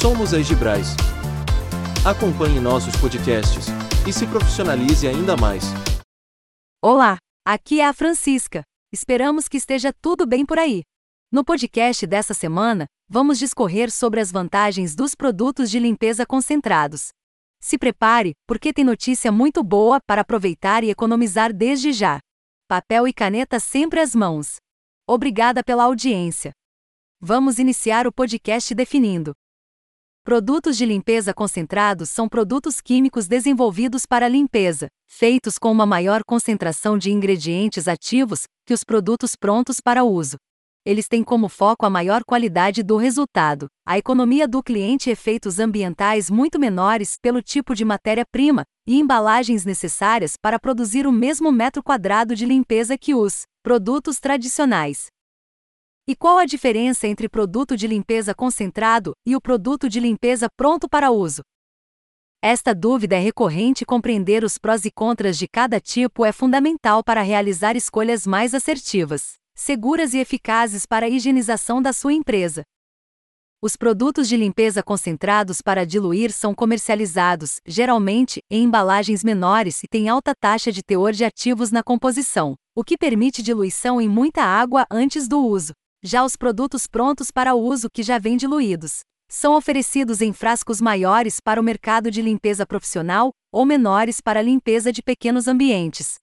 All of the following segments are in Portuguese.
Somos a Egibrais. Acompanhe nossos podcasts e se profissionalize ainda mais. Olá, aqui é a Francisca. Esperamos que esteja tudo bem por aí. No podcast dessa semana, vamos discorrer sobre as vantagens dos produtos de limpeza concentrados. Se prepare, porque tem notícia muito boa para aproveitar e economizar desde já. Papel e caneta sempre às mãos. Obrigada pela audiência. Vamos iniciar o podcast definindo. Produtos de limpeza concentrados são produtos químicos desenvolvidos para limpeza, feitos com uma maior concentração de ingredientes ativos que os produtos prontos para uso. Eles têm como foco a maior qualidade do resultado, a economia do cliente e efeitos ambientais muito menores pelo tipo de matéria-prima e embalagens necessárias para produzir o mesmo metro quadrado de limpeza que os produtos tradicionais. E qual a diferença entre produto de limpeza concentrado e o produto de limpeza pronto para uso? Esta dúvida é recorrente e compreender os prós e contras de cada tipo é fundamental para realizar escolhas mais assertivas, seguras e eficazes para a higienização da sua empresa. Os produtos de limpeza concentrados para diluir são comercializados, geralmente, em embalagens menores e têm alta taxa de teor de ativos na composição, o que permite diluição em muita água antes do uso. Já os produtos prontos para uso que já vêm diluídos são oferecidos em frascos maiores para o mercado de limpeza profissional ou menores para a limpeza de pequenos ambientes.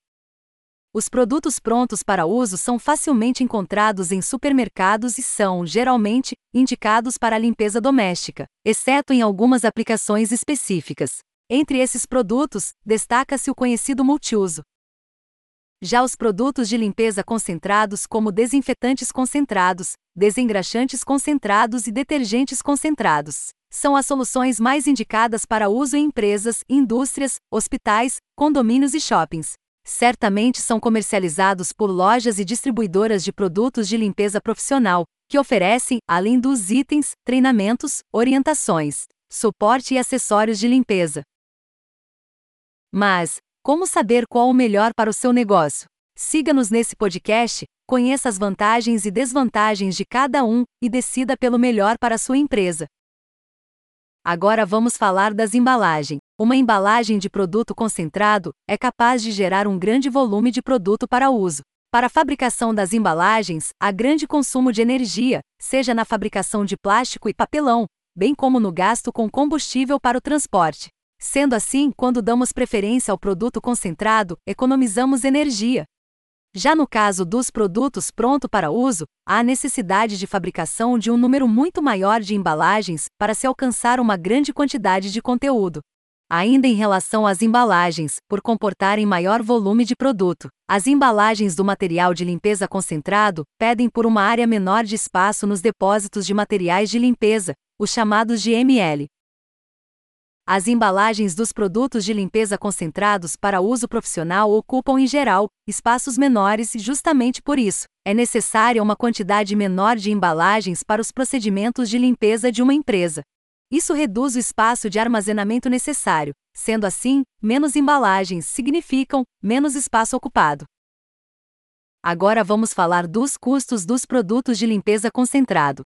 Os produtos prontos para uso são facilmente encontrados em supermercados e são, geralmente, indicados para a limpeza doméstica, exceto em algumas aplicações específicas. Entre esses produtos, destaca-se o conhecido multiuso, já os produtos de limpeza concentrados, como desinfetantes concentrados, desengraxantes concentrados e detergentes concentrados, são as soluções mais indicadas para uso em empresas, indústrias, hospitais, condomínios e shoppings. Certamente são comercializados por lojas e distribuidoras de produtos de limpeza profissional, que oferecem, além dos itens, treinamentos, orientações, suporte e acessórios de limpeza. Mas, como saber qual o melhor para o seu negócio? Siga-nos nesse podcast, conheça as vantagens e desvantagens de cada um e decida pelo melhor para a sua empresa. Agora vamos falar das embalagens. Uma embalagem de produto concentrado é capaz de gerar um grande volume de produto para uso. Para a fabricação das embalagens, há grande consumo de energia, seja na fabricação de plástico e papelão, bem como no gasto com combustível para o transporte. Sendo assim, quando damos preferência ao produto concentrado, economizamos energia. Já no caso dos produtos pronto para uso, há necessidade de fabricação de um número muito maior de embalagens para se alcançar uma grande quantidade de conteúdo. Ainda em relação às embalagens, por comportarem maior volume de produto, as embalagens do material de limpeza concentrado pedem por uma área menor de espaço nos depósitos de materiais de limpeza, os chamados de ML. As embalagens dos produtos de limpeza concentrados para uso profissional ocupam, em geral, espaços menores e, justamente por isso, é necessária uma quantidade menor de embalagens para os procedimentos de limpeza de uma empresa. Isso reduz o espaço de armazenamento necessário, sendo assim, menos embalagens significam menos espaço ocupado. Agora vamos falar dos custos dos produtos de limpeza concentrado.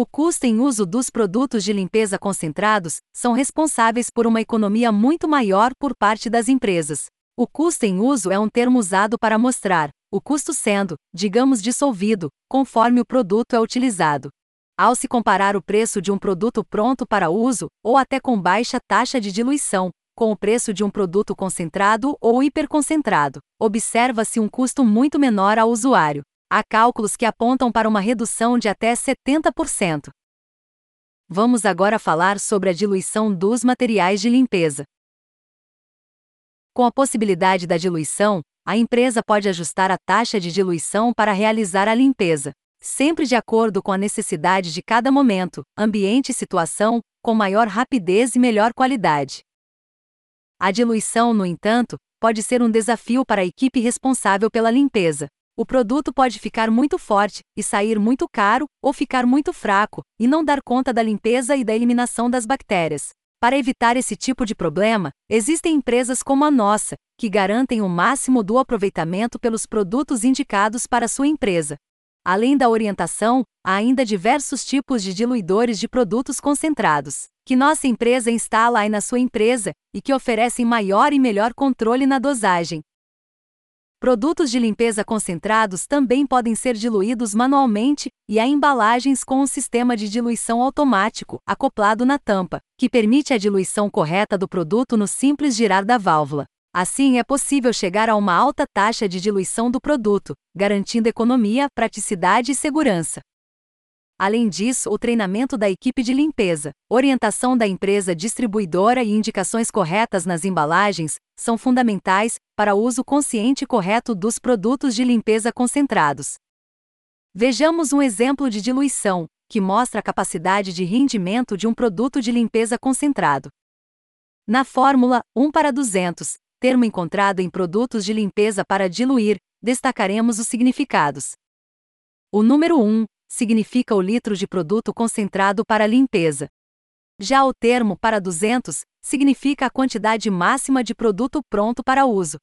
O custo em uso dos produtos de limpeza concentrados são responsáveis por uma economia muito maior por parte das empresas. O custo em uso é um termo usado para mostrar o custo sendo, digamos, dissolvido, conforme o produto é utilizado. Ao se comparar o preço de um produto pronto para uso, ou até com baixa taxa de diluição, com o preço de um produto concentrado ou hiperconcentrado, observa-se um custo muito menor ao usuário. Há cálculos que apontam para uma redução de até 70%. Vamos agora falar sobre a diluição dos materiais de limpeza. Com a possibilidade da diluição, a empresa pode ajustar a taxa de diluição para realizar a limpeza, sempre de acordo com a necessidade de cada momento, ambiente e situação, com maior rapidez e melhor qualidade. A diluição, no entanto, pode ser um desafio para a equipe responsável pela limpeza, o produto pode ficar muito forte e sair muito caro, ou ficar muito fraco e não dar conta da limpeza e da eliminação das bactérias. Para evitar esse tipo de problema, existem empresas como a nossa, que garantem o máximo do aproveitamento pelos produtos indicados para sua empresa. Além da orientação, há ainda diversos tipos de diluidores de produtos concentrados, que nossa empresa instala aí na sua empresa e que oferecem maior e melhor controle na dosagem. Produtos de limpeza concentrados também podem ser diluídos manualmente e há embalagens com um sistema de diluição automático acoplado na tampa, que permite a diluição correta do produto no simples girar da válvula. Assim, é possível chegar a uma alta taxa de diluição do produto, garantindo economia, praticidade e segurança. Além disso, o treinamento da equipe de limpeza, orientação da empresa distribuidora e indicações corretas nas embalagens são fundamentais para o uso consciente e correto dos produtos de limpeza concentrados. Vejamos um exemplo de diluição, que mostra a capacidade de rendimento de um produto de limpeza concentrado. Na fórmula 1 para 200, termo encontrado em produtos de limpeza para diluir, destacaremos os significados. O número 1 significa o litro de produto concentrado para limpeza. Já o termo para 200 significa a quantidade máxima de produto pronto para uso.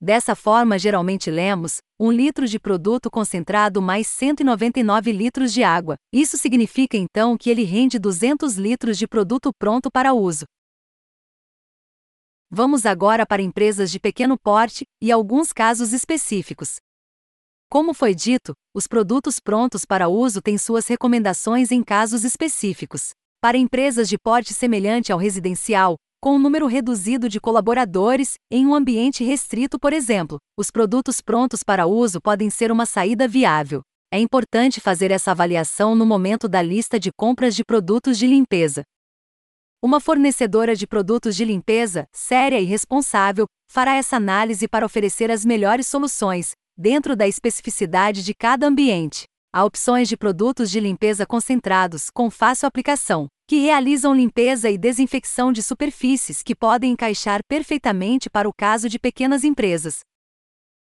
Dessa forma, geralmente lemos 1 litro de produto concentrado mais 199 litros de água. Isso significa então que ele rende 200 litros de produto pronto para uso. Vamos agora para empresas de pequeno porte e alguns casos específicos. Como foi dito, os produtos prontos para uso têm suas recomendações em casos específicos. Para empresas de porte semelhante ao residencial, com um número reduzido de colaboradores, em um ambiente restrito, por exemplo, os produtos prontos para uso podem ser uma saída viável. É importante fazer essa avaliação no momento da lista de compras de produtos de limpeza. Uma fornecedora de produtos de limpeza, séria e responsável, fará essa análise para oferecer as melhores soluções, dentro da especificidade de cada ambiente. Há opções de produtos de limpeza concentrados, com fácil aplicação, que realizam limpeza e desinfecção de superfícies que podem encaixar perfeitamente para o caso de pequenas empresas.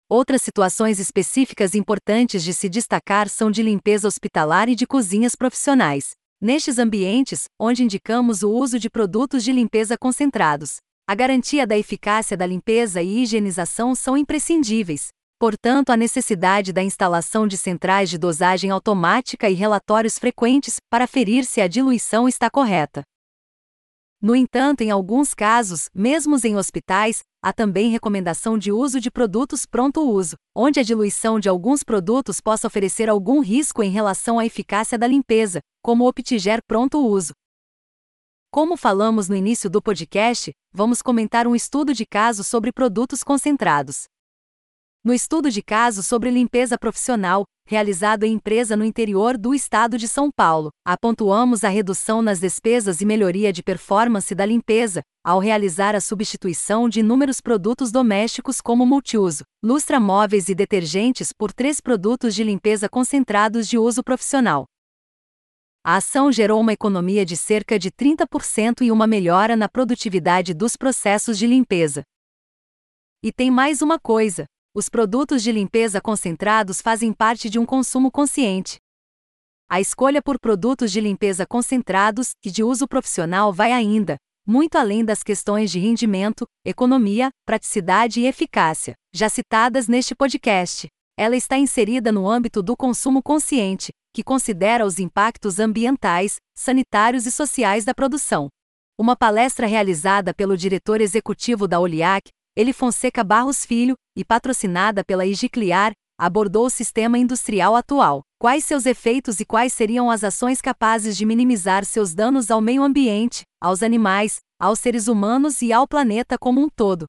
Outras situações específicas importantes de se destacar são de limpeza hospitalar e de cozinhas profissionais. Nestes ambientes, onde indicamos o uso de produtos de limpeza concentrados, a garantia da eficácia da limpeza e higienização são imprescindíveis. Portanto, a necessidade da instalação de centrais de dosagem automática e relatórios frequentes para ferir se a diluição está correta. No entanto, em alguns casos, mesmo em hospitais, há também recomendação de uso de produtos pronto-uso, onde a diluição de alguns produtos possa oferecer algum risco em relação à eficácia da limpeza, como o Optiger pronto-uso. Como falamos no início do podcast, vamos comentar um estudo de caso sobre produtos concentrados. No estudo de caso sobre limpeza profissional, realizado em empresa no interior do estado de São Paulo, apontuamos a redução nas despesas e melhoria de performance da limpeza, ao realizar a substituição de inúmeros produtos domésticos como multiuso, lustra móveis e detergentes por três produtos de limpeza concentrados de uso profissional. A ação gerou uma economia de cerca de 30% e uma melhora na produtividade dos processos de limpeza. E tem mais uma coisa: os produtos de limpeza concentrados fazem parte de um consumo consciente. A escolha por produtos de limpeza concentrados e de uso profissional vai ainda, muito além das questões de rendimento, economia, praticidade e eficácia, já citadas neste podcast. Ela está inserida no âmbito do consumo consciente, que considera os impactos ambientais, sanitários e sociais da produção. Uma palestra realizada pelo diretor executivo da Oliac, Eli Fonseca Barros Filho, e patrocinada pela Igicliar, abordou o sistema industrial atual, quais seus efeitos e quais seriam as ações capazes de minimizar seus danos ao meio ambiente, aos animais, aos seres humanos e ao planeta como um todo.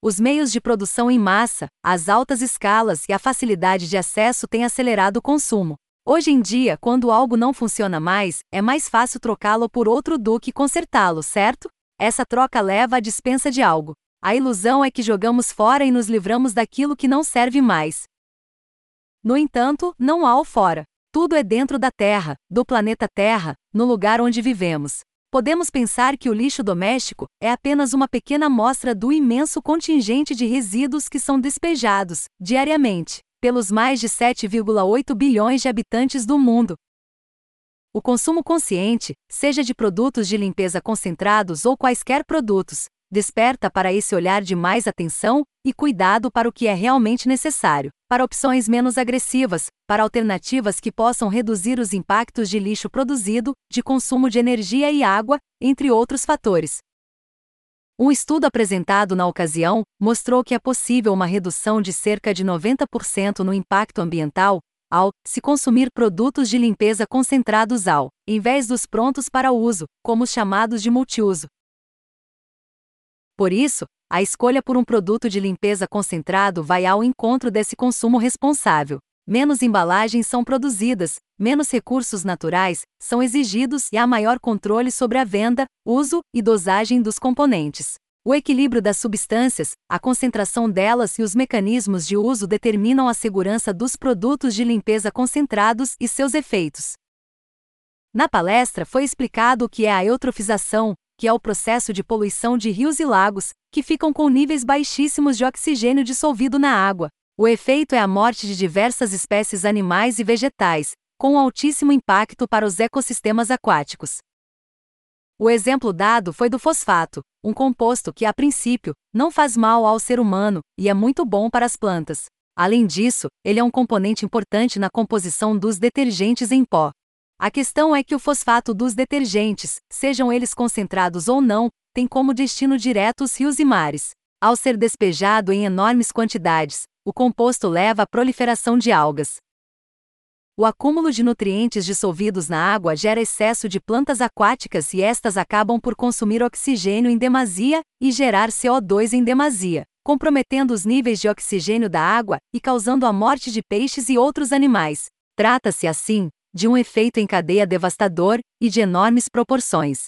Os meios de produção em massa, as altas escalas e a facilidade de acesso têm acelerado o consumo. Hoje em dia, quando algo não funciona mais, é mais fácil trocá-lo por outro do que consertá-lo, certo? Essa troca leva à dispensa de algo. A ilusão é que jogamos fora e nos livramos daquilo que não serve mais. No entanto, não há o fora. Tudo é dentro da Terra, do planeta Terra, no lugar onde vivemos. Podemos pensar que o lixo doméstico é apenas uma pequena amostra do imenso contingente de resíduos que são despejados, diariamente, pelos mais de 7,8 bilhões de habitantes do mundo. O consumo consciente, seja de produtos de limpeza concentrados ou quaisquer produtos, desperta para esse olhar de mais atenção e cuidado para o que é realmente necessário, para opções menos agressivas, para alternativas que possam reduzir os impactos de lixo produzido, de consumo de energia e água, entre outros fatores. Um estudo apresentado na ocasião mostrou que é possível uma redução de cerca de 90% no impacto ambiental ao se consumir produtos de limpeza concentrados ao, em vez dos prontos para uso, como os chamados de multiuso. Por isso, a escolha por um produto de limpeza concentrado vai ao encontro desse consumo responsável. Menos embalagens são produzidas, menos recursos naturais são exigidos e há maior controle sobre a venda, uso e dosagem dos componentes. O equilíbrio das substâncias, a concentração delas e os mecanismos de uso determinam a segurança dos produtos de limpeza concentrados e seus efeitos. Na palestra foi explicado o que é a eutrofização, que é o processo de poluição de rios e lagos, que ficam com níveis baixíssimos de oxigênio dissolvido na água. O efeito é a morte de diversas espécies animais e vegetais, com altíssimo impacto para os ecossistemas aquáticos. O exemplo dado foi do fosfato, um composto que, a princípio, não faz mal ao ser humano e é muito bom para as plantas. Além disso, ele é um componente importante na composição dos detergentes em pó. A questão é que o fosfato dos detergentes, sejam eles concentrados ou não, tem como destino direto os rios e mares. Ao ser despejado em enormes quantidades, o composto leva à proliferação de algas. O acúmulo de nutrientes dissolvidos na água gera excesso de plantas aquáticas e estas acabam por consumir oxigênio em demasia e gerar CO2 em demasia, comprometendo os níveis de oxigênio da água e causando a morte de peixes e outros animais. Trata-se, assim, de um efeito em cadeia devastador e de enormes proporções.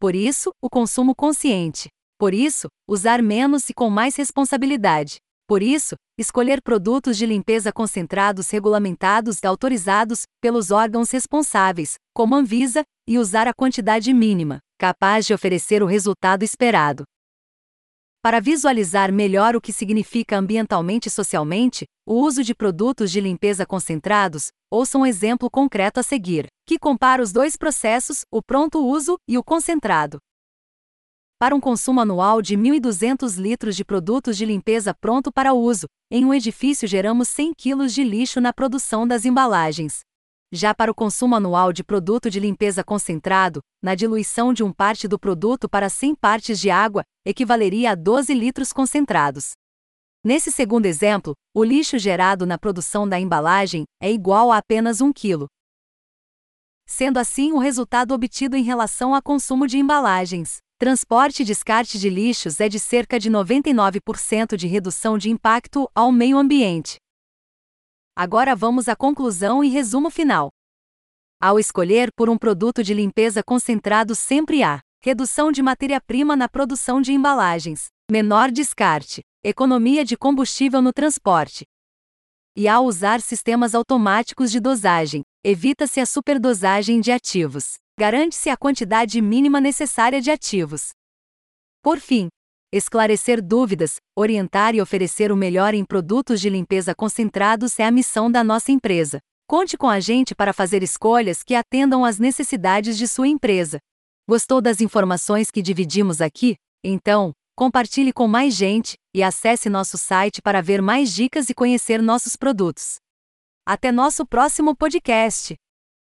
Por isso, o consumo consciente. Por isso, usar menos e com mais responsabilidade. Por isso, escolher produtos de limpeza concentrados regulamentados e autorizados pelos órgãos responsáveis, como Anvisa, e usar a quantidade mínima, capaz de oferecer o resultado esperado. Para visualizar melhor o que significa ambientalmente e socialmente, o uso de produtos de limpeza concentrados, ouça um exemplo concreto a seguir, que compara os dois processos, o pronto uso e o concentrado. Para um consumo anual de 1.200 litros de produtos de limpeza pronto para uso, em um edifício geramos 100 kg de lixo na produção das embalagens. Já para o consumo anual de produto de limpeza concentrado, na diluição de um parte do produto para 100 partes de água, equivaleria a 12 litros concentrados. Nesse segundo exemplo, o lixo gerado na produção da embalagem é igual a apenas 1 kg. Sendo assim o resultado obtido em relação ao consumo de embalagens. Transporte e descarte de lixos é de cerca de 99% de redução de impacto ao meio ambiente. Agora vamos à conclusão e resumo final. Ao escolher por um produto de limpeza concentrado, sempre há redução de matéria-prima na produção de embalagens, menor descarte, economia de combustível no transporte. E ao usar sistemas automáticos de dosagem, evita-se a superdosagem de ativos. Garante-se a quantidade mínima necessária de ativos. Por fim, Esclarecer dúvidas, orientar e oferecer o melhor em produtos de limpeza concentrados é a missão da nossa empresa. Conte com a gente para fazer escolhas que atendam às necessidades de sua empresa. Gostou das informações que dividimos aqui? Então, compartilhe com mais gente e acesse nosso site para ver mais dicas e conhecer nossos produtos. Até nosso próximo podcast!